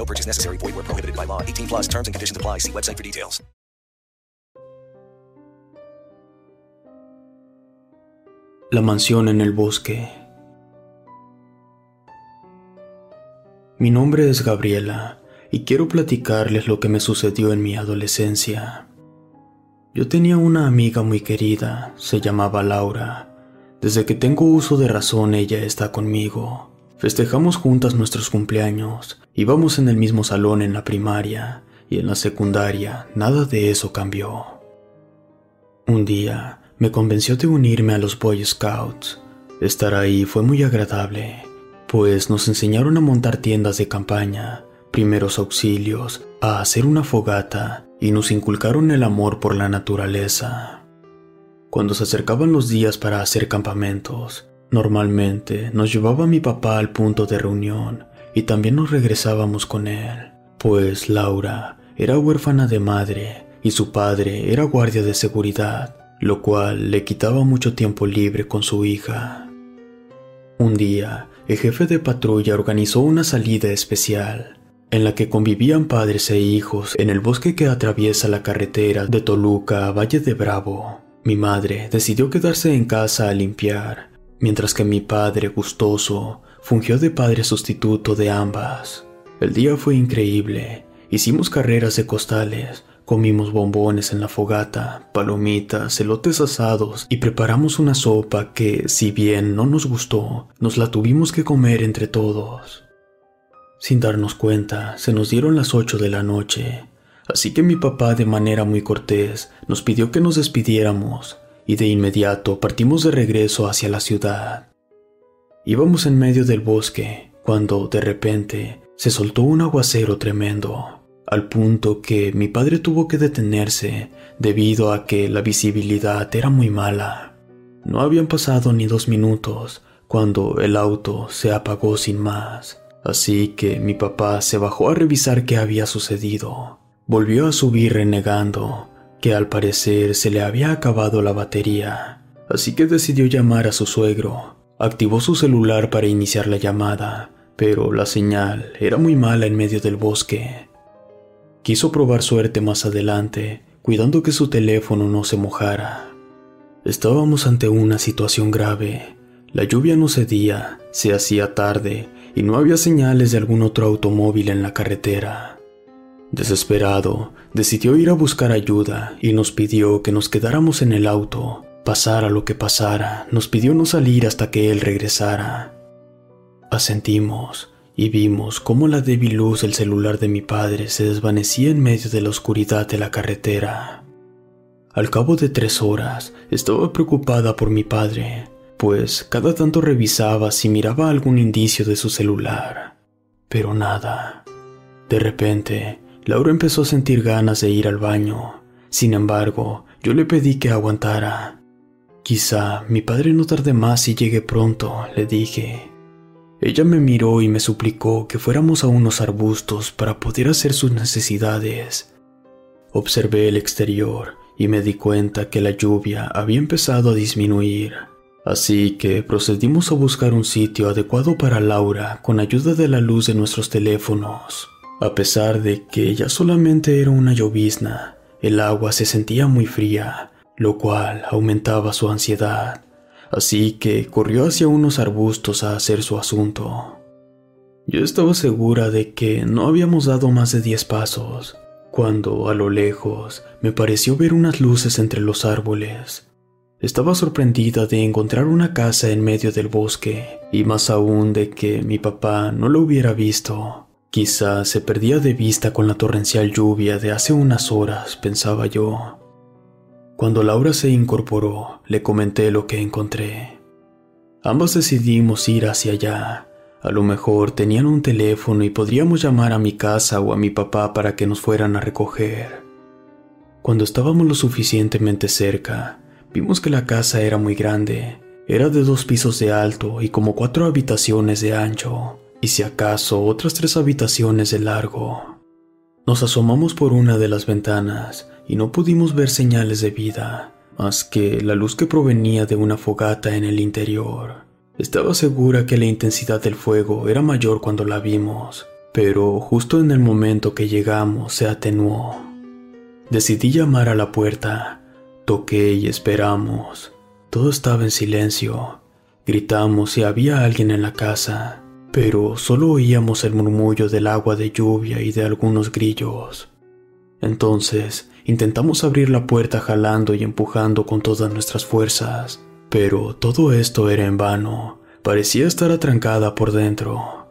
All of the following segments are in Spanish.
No purchase necessary. Void where prohibited by law. 18 plus terms and conditions apply. See website for details. La mansión en el bosque. Mi nombre es Gabriela y quiero platicarles lo que me sucedió en mi adolescencia. Yo tenía una amiga muy querida, se llamaba Laura. Desde que tengo uso de razón ella está conmigo. Festejamos juntas nuestros cumpleaños, íbamos en el mismo salón en la primaria y en la secundaria nada de eso cambió. Un día me convenció de unirme a los Boy Scouts. Estar ahí fue muy agradable, pues nos enseñaron a montar tiendas de campaña, primeros auxilios, a hacer una fogata y nos inculcaron el amor por la naturaleza. Cuando se acercaban los días para hacer campamentos, normalmente nos llevaba mi papá al punto de reunión y también nos regresábamos con él, pues Laura era huérfana de madre y su padre era guardia de seguridad, lo cual le quitaba mucho tiempo libre con su hija. Un día, el jefe de patrulla organizó una salida especial, en la que convivían padres e hijos en el bosque que atraviesa la carretera de Toluca a Valle de Bravo. Mi madre decidió quedarse en casa a limpiar, mientras que mi padre, gustoso, fungió de padre sustituto de ambas. El día fue increíble. Hicimos carreras de costales, comimos bombones en la fogata, palomitas, elotes asados y preparamos una sopa que, si bien no nos gustó, nos la tuvimos que comer entre todos. Sin darnos cuenta, se nos dieron las ocho de la noche, así que mi papá de manera muy cortés nos pidió que nos despidiéramos y de inmediato partimos de regreso hacia la ciudad. Íbamos en medio del bosque cuando de repente se soltó un aguacero tremendo, al punto que mi padre tuvo que detenerse debido a que la visibilidad era muy mala. No habían pasado ni dos minutos cuando el auto se apagó sin más, así que mi papá se bajó a revisar qué había sucedido. Volvió a subir renegando que al parecer se le había acabado la batería, así que decidió llamar a su suegro. Activó su celular para iniciar la llamada, pero la señal era muy mala en medio del bosque. Quiso probar suerte más adelante, cuidando que su teléfono no se mojara. Estábamos ante una situación grave. La lluvia no cedía, se hacía tarde y no había señales de algún otro automóvil en la carretera. Desesperado, decidió ir a buscar ayuda y nos pidió que nos quedáramos en el auto. Pasara lo que pasara, nos pidió no salir hasta que él regresara. Asentimos y vimos cómo la débil luz del celular de mi padre se desvanecía en medio de la oscuridad de la carretera. Al cabo de tres horas, estaba preocupada por mi padre, pues cada tanto revisaba si miraba algún indicio de su celular. Pero nada. De repente, Laura empezó a sentir ganas de ir al baño. Sin embargo, yo le pedí que aguantara. Quizá mi padre no tarde más y llegue pronto, le dije. Ella me miró y me suplicó que fuéramos a unos arbustos para poder hacer sus necesidades. Observé el exterior y me di cuenta que la lluvia había empezado a disminuir. Así que procedimos a buscar un sitio adecuado para Laura con ayuda de la luz de nuestros teléfonos. A pesar de que ya solamente era una llovizna, el agua se sentía muy fría, lo cual aumentaba su ansiedad, así que corrió hacia unos arbustos a hacer su asunto. Yo estaba segura de que no habíamos dado más de diez pasos, cuando a lo lejos me pareció ver unas luces entre los árboles. Estaba sorprendida de encontrar una casa en medio del bosque y más aún de que mi papá no lo hubiera visto. Quizá se perdía de vista con la torrencial lluvia de hace unas horas, pensaba yo. Cuando Laura se incorporó, le comenté lo que encontré. Ambas decidimos ir hacia allá. A lo mejor tenían un teléfono y podríamos llamar a mi casa o a mi papá para que nos fueran a recoger. Cuando estábamos lo suficientemente cerca, vimos que la casa era muy grande. Era de dos pisos de alto y como cuatro habitaciones de ancho, y si acaso otras tres habitaciones de largo. Nos asomamos por una de las ventanas y no pudimos ver señales de vida, más que la luz que provenía de una fogata en el interior. Estaba segura que la intensidad del fuego era mayor cuando la vimos, pero justo en el momento que llegamos se atenuó. Decidí llamar a la puerta, toqué y esperamos. Todo estaba en silencio. Gritamos si había alguien en la casa, pero solo oíamos el murmullo del agua de lluvia y de algunos grillos. Entonces intentamos abrir la puerta jalando y empujando con todas nuestras fuerzas, pero todo esto era en vano, parecía estar atrancada por dentro.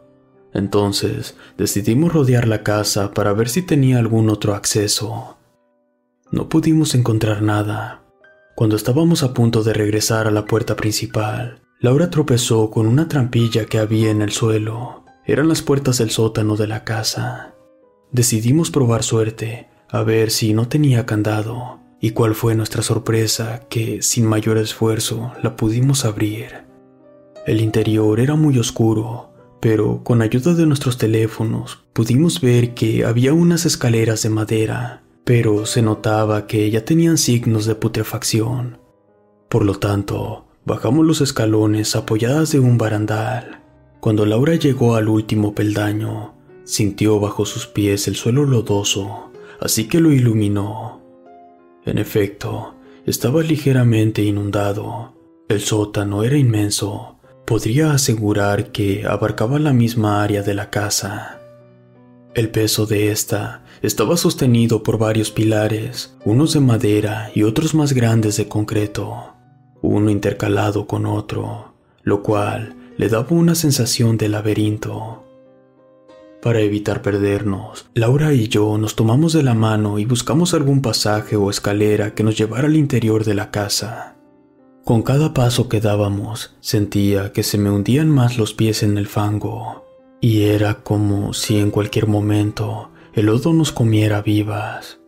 Entonces decidimos rodear la casa para ver si tenía algún otro acceso. No pudimos encontrar nada. Cuando estábamos a punto de regresar a la puerta principal, Laura tropezó con una trampilla que había en el suelo. Eran las puertas del sótano de la casa. Decidimos probar suerte, a ver si no tenía candado, y cuál fue nuestra sorpresa que, sin mayor esfuerzo, la pudimos abrir. El interior era muy oscuro, pero con ayuda de nuestros teléfonos pudimos ver que había unas escaleras de madera, pero se notaba que ya tenían signos de putrefacción. Por lo tanto, bajamos los escalones apoyadas de un barandal. Cuando Laura llegó al último peldaño, sintió bajo sus pies el suelo lodoso, así que lo iluminó. En efecto, estaba ligeramente inundado. El sótano era inmenso. Podría asegurar que abarcaba la misma área de la casa. El peso de esta estaba sostenido por varios pilares, unos de madera y otros más grandes de concreto, uno intercalado con otro, lo cual le daba una sensación de laberinto. Para evitar perdernos, Laura y yo nos tomamos de la mano y buscamos algún pasaje o escalera que nos llevara al interior de la casa. Con cada paso que dábamos, sentía que se me hundían más los pies en el fango, y era como si en cualquier momento el lodo nos comiera vivas.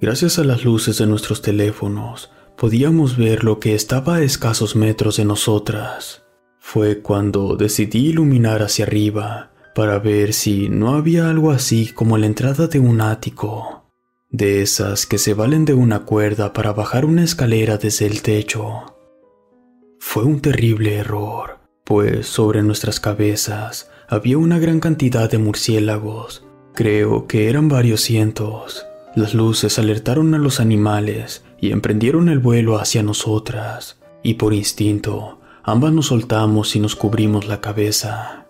Gracias a las luces de nuestros teléfonos, podíamos ver lo que estaba a escasos metros de nosotras. Fue cuando decidí iluminar hacia arriba para ver si no había algo así como la entrada de un ático, de esas que se valen de una cuerda para bajar una escalera desde el techo. Fue un terrible error, pues sobre nuestras cabezas había una gran cantidad de murciélagos, creo que eran varios cientos. Las luces alertaron a los animales y emprendieron el vuelo hacia nosotras, y por instinto ambas nos soltamos y nos cubrimos la cabeza.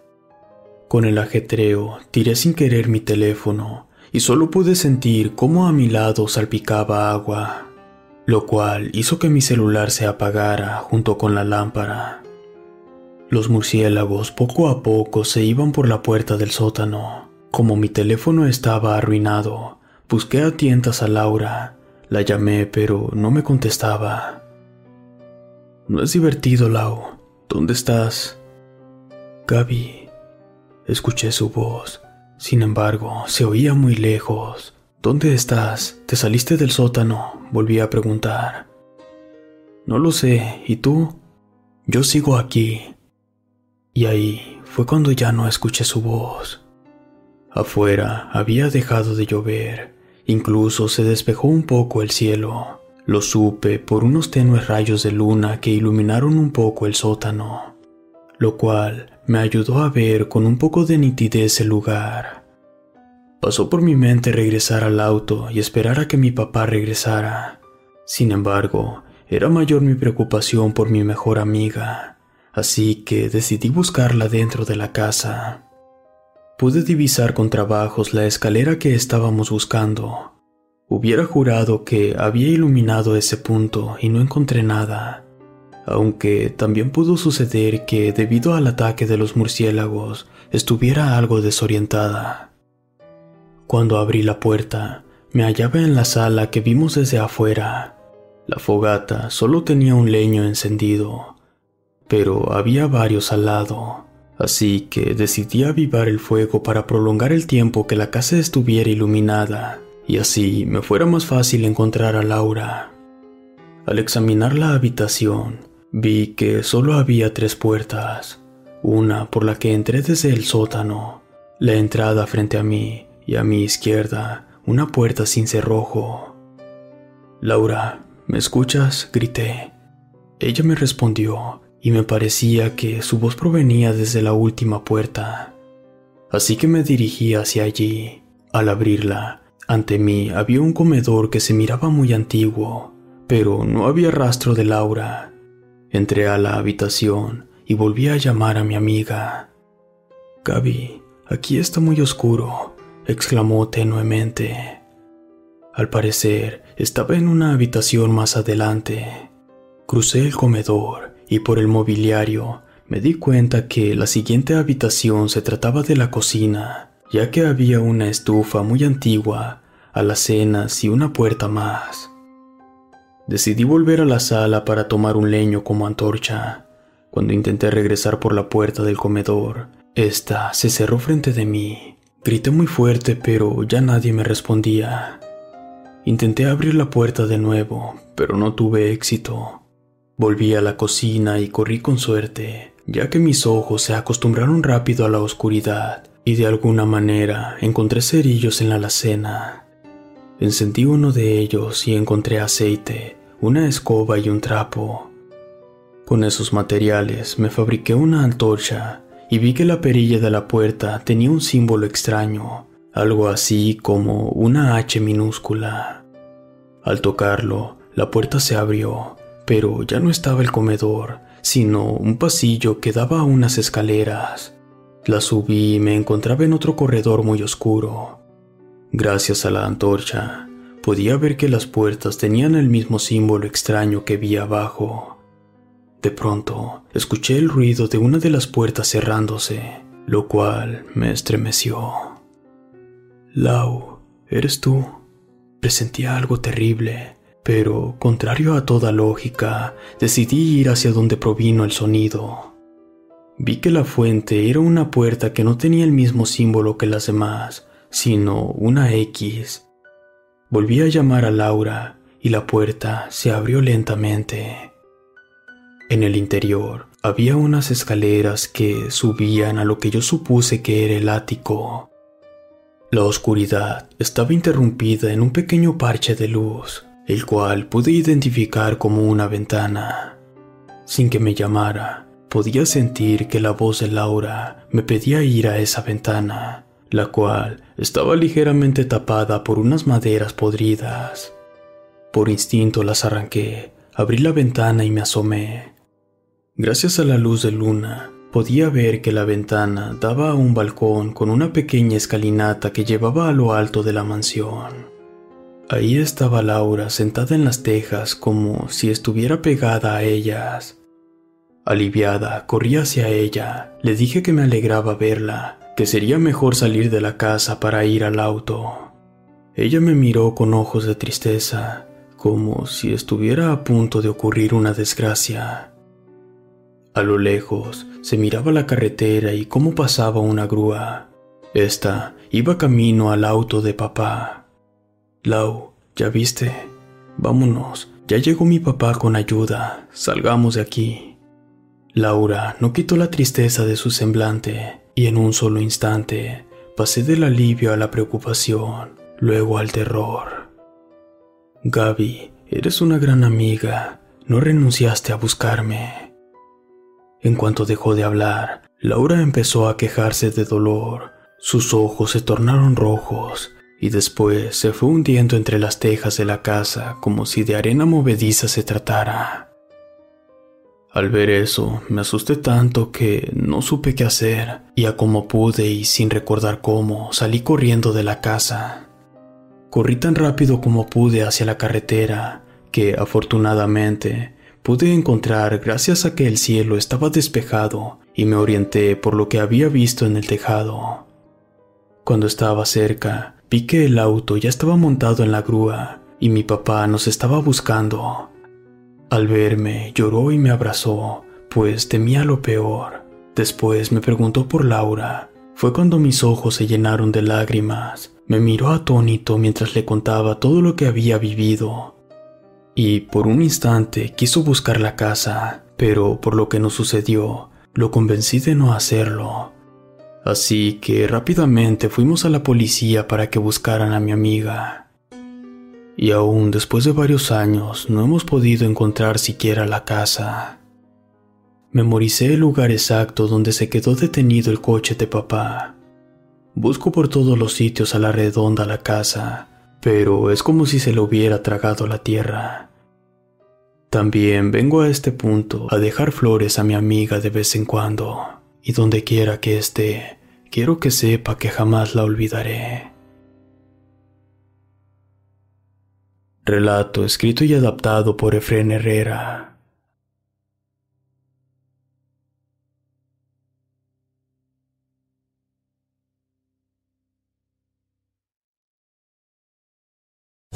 Con el ajetreo, tiré sin querer mi teléfono y solo pude sentir cómo a mi lado salpicaba agua, lo cual hizo que mi celular se apagara junto con la lámpara. Los murciélagos poco a poco se iban por la puerta del sótano. Como mi teléfono estaba arruinado, busqué a tientas a Laura. La llamé, pero no me contestaba. No es divertido, Lau. ¿Dónde estás? Gaby, Escuché su voz. Sin embargo, se oía muy lejos. ¿Dónde estás? ¿Te saliste del sótano? Volví a preguntar. No lo sé. ¿Y tú? Yo sigo aquí. Y ahí fue cuando ya no escuché su voz. Afuera había dejado de llover. Incluso se despejó un poco el cielo. Lo supe por unos tenues rayos de luna que iluminaron un poco el sótano, lo cual me ayudó a ver con un poco de nitidez el lugar. Pasó por mi mente regresar al auto y esperar a que mi papá regresara. Sin embargo, era mayor mi preocupación por mi mejor amiga, así que decidí buscarla dentro de la casa. Pude divisar con trabajos la escalera que estábamos buscando. Hubiera jurado que había iluminado ese punto y no encontré nada, aunque también pudo suceder que debido al ataque de los murciélagos estuviera algo desorientada. Cuando abrí la puerta, me hallaba en la sala que vimos desde afuera. La fogata solo tenía un leño encendido, pero había varios al lado, así que decidí avivar el fuego para prolongar el tiempo que la casa estuviera iluminada y así me fuera más fácil encontrar a Laura. Al examinar la habitación, vi que solo había tres puertas, una por la que entré desde el sótano, la entrada frente a mí y a mi izquierda una puerta sin cerrojo. Laura, ¿me escuchas? grité. Ella me respondió y me parecía que su voz provenía desde la última puerta. Así que me dirigí hacia allí. Al abrirla, ante mí había un comedor que se miraba muy antiguo, pero no había rastro de Laura. Entré a la habitación y volví a llamar a mi amiga. Gaby, aquí está muy oscuro, exclamó tenuemente. Al parecer, estaba en una habitación más adelante. Crucé el comedor y por el mobiliario me di cuenta que la siguiente habitación se trataba de la cocina ya que había una estufa muy antigua, alacenas y una puerta más. Decidí volver a la sala para tomar un leño como antorcha. Cuando intenté regresar por la puerta del comedor, esta se cerró frente de mí. Grité muy fuerte, pero ya nadie me respondía. Intenté abrir la puerta de nuevo, pero no tuve éxito. Volví a la cocina y corrí con suerte, ya que mis ojos se acostumbraron rápido a la oscuridad y de alguna manera encontré cerillos en la alacena. Encendí uno de ellos y encontré aceite, una escoba y un trapo. Con esos materiales me fabriqué una antorcha y vi que la perilla de la puerta tenía un símbolo extraño, algo así como una H minúscula. Al tocarlo, la puerta se abrió, pero ya no estaba el comedor, sino un pasillo que daba a unas escaleras. La subí y me encontraba en otro corredor muy oscuro. Gracias a la antorcha, podía ver que las puertas tenían el mismo símbolo extraño que vi abajo. De pronto, escuché el ruido de una de las puertas cerrándose, lo cual me estremeció. Lau, ¿eres tú? Presentía algo terrible, pero, contrario a toda lógica, decidí ir hacia donde provino el sonido. Vi que la fuente era una puerta que no tenía el mismo símbolo que las demás, sino una X. Volví a llamar a Laura y la puerta se abrió lentamente. En el interior había unas escaleras que subían a lo que yo supuse que era el ático. La oscuridad estaba interrumpida en un pequeño parche de luz, el cual pude identificar como una ventana. Sin que me llamara, Podía sentir que la voz de Laura me pedía ir a esa ventana, la cual estaba ligeramente tapada por unas maderas podridas. Por instinto las arranqué, abrí la ventana y me asomé. Gracias a la luz de luna, podía ver que la ventana daba a un balcón con una pequeña escalinata que llevaba a lo alto de la mansión. Ahí estaba Laura sentada en las tejas como si estuviera pegada a ellas. Aliviada, corrí hacia ella. Le dije que me alegraba verla, que sería mejor salir de la casa para ir al auto. Ella me miró con ojos de tristeza, como si estuviera a punto de ocurrir una desgracia. A lo lejos se miraba la carretera y cómo pasaba una grúa. Esta iba camino al auto de papá. Lau, ¿ya viste? Vámonos, ya llegó mi papá con ayuda, salgamos de aquí. Laura no quitó la tristeza de su semblante y en un solo instante pasé del alivio a la preocupación, luego al terror. Gaby, eres una gran amiga, no renunciaste a buscarme. En cuanto dejó de hablar, Laura empezó a quejarse de dolor. Sus ojos se tornaron rojos y después se fue hundiendo entre las tejas de la casa como si de arena movediza se tratara. Al ver eso, me asusté tanto que no supe qué hacer, y a como pude y sin recordar cómo, salí corriendo de la casa. Corrí tan rápido como pude hacia la carretera, que afortunadamente pude encontrar gracias a que el cielo estaba despejado y me orienté por lo que había visto en el tejado. Cuando estaba cerca, vi que el auto ya estaba montado en la grúa y mi papá nos estaba buscando. Al verme, lloró y me abrazó, pues temía lo peor. Después me preguntó por Laura. Fue cuando mis ojos se llenaron de lágrimas. Me miró atónito mientras le contaba todo lo que había vivido. Y por un instante quiso buscar la casa, pero por lo que nos sucedió, lo convencí de no hacerlo. Así que rápidamente fuimos a la policía para que buscaran a mi amiga y aún después de varios años no hemos podido encontrar siquiera la casa. Memoricé el lugar exacto donde se quedó detenido el coche de papá. Busco por todos los sitios a la redonda la casa, pero es como si se le hubiera tragado la tierra. También vengo a este punto a dejar flores a mi amiga de vez en cuando, y donde quiera que esté, quiero que sepa que jamás la olvidaré. Relato escrito y adaptado por Efren Herrera.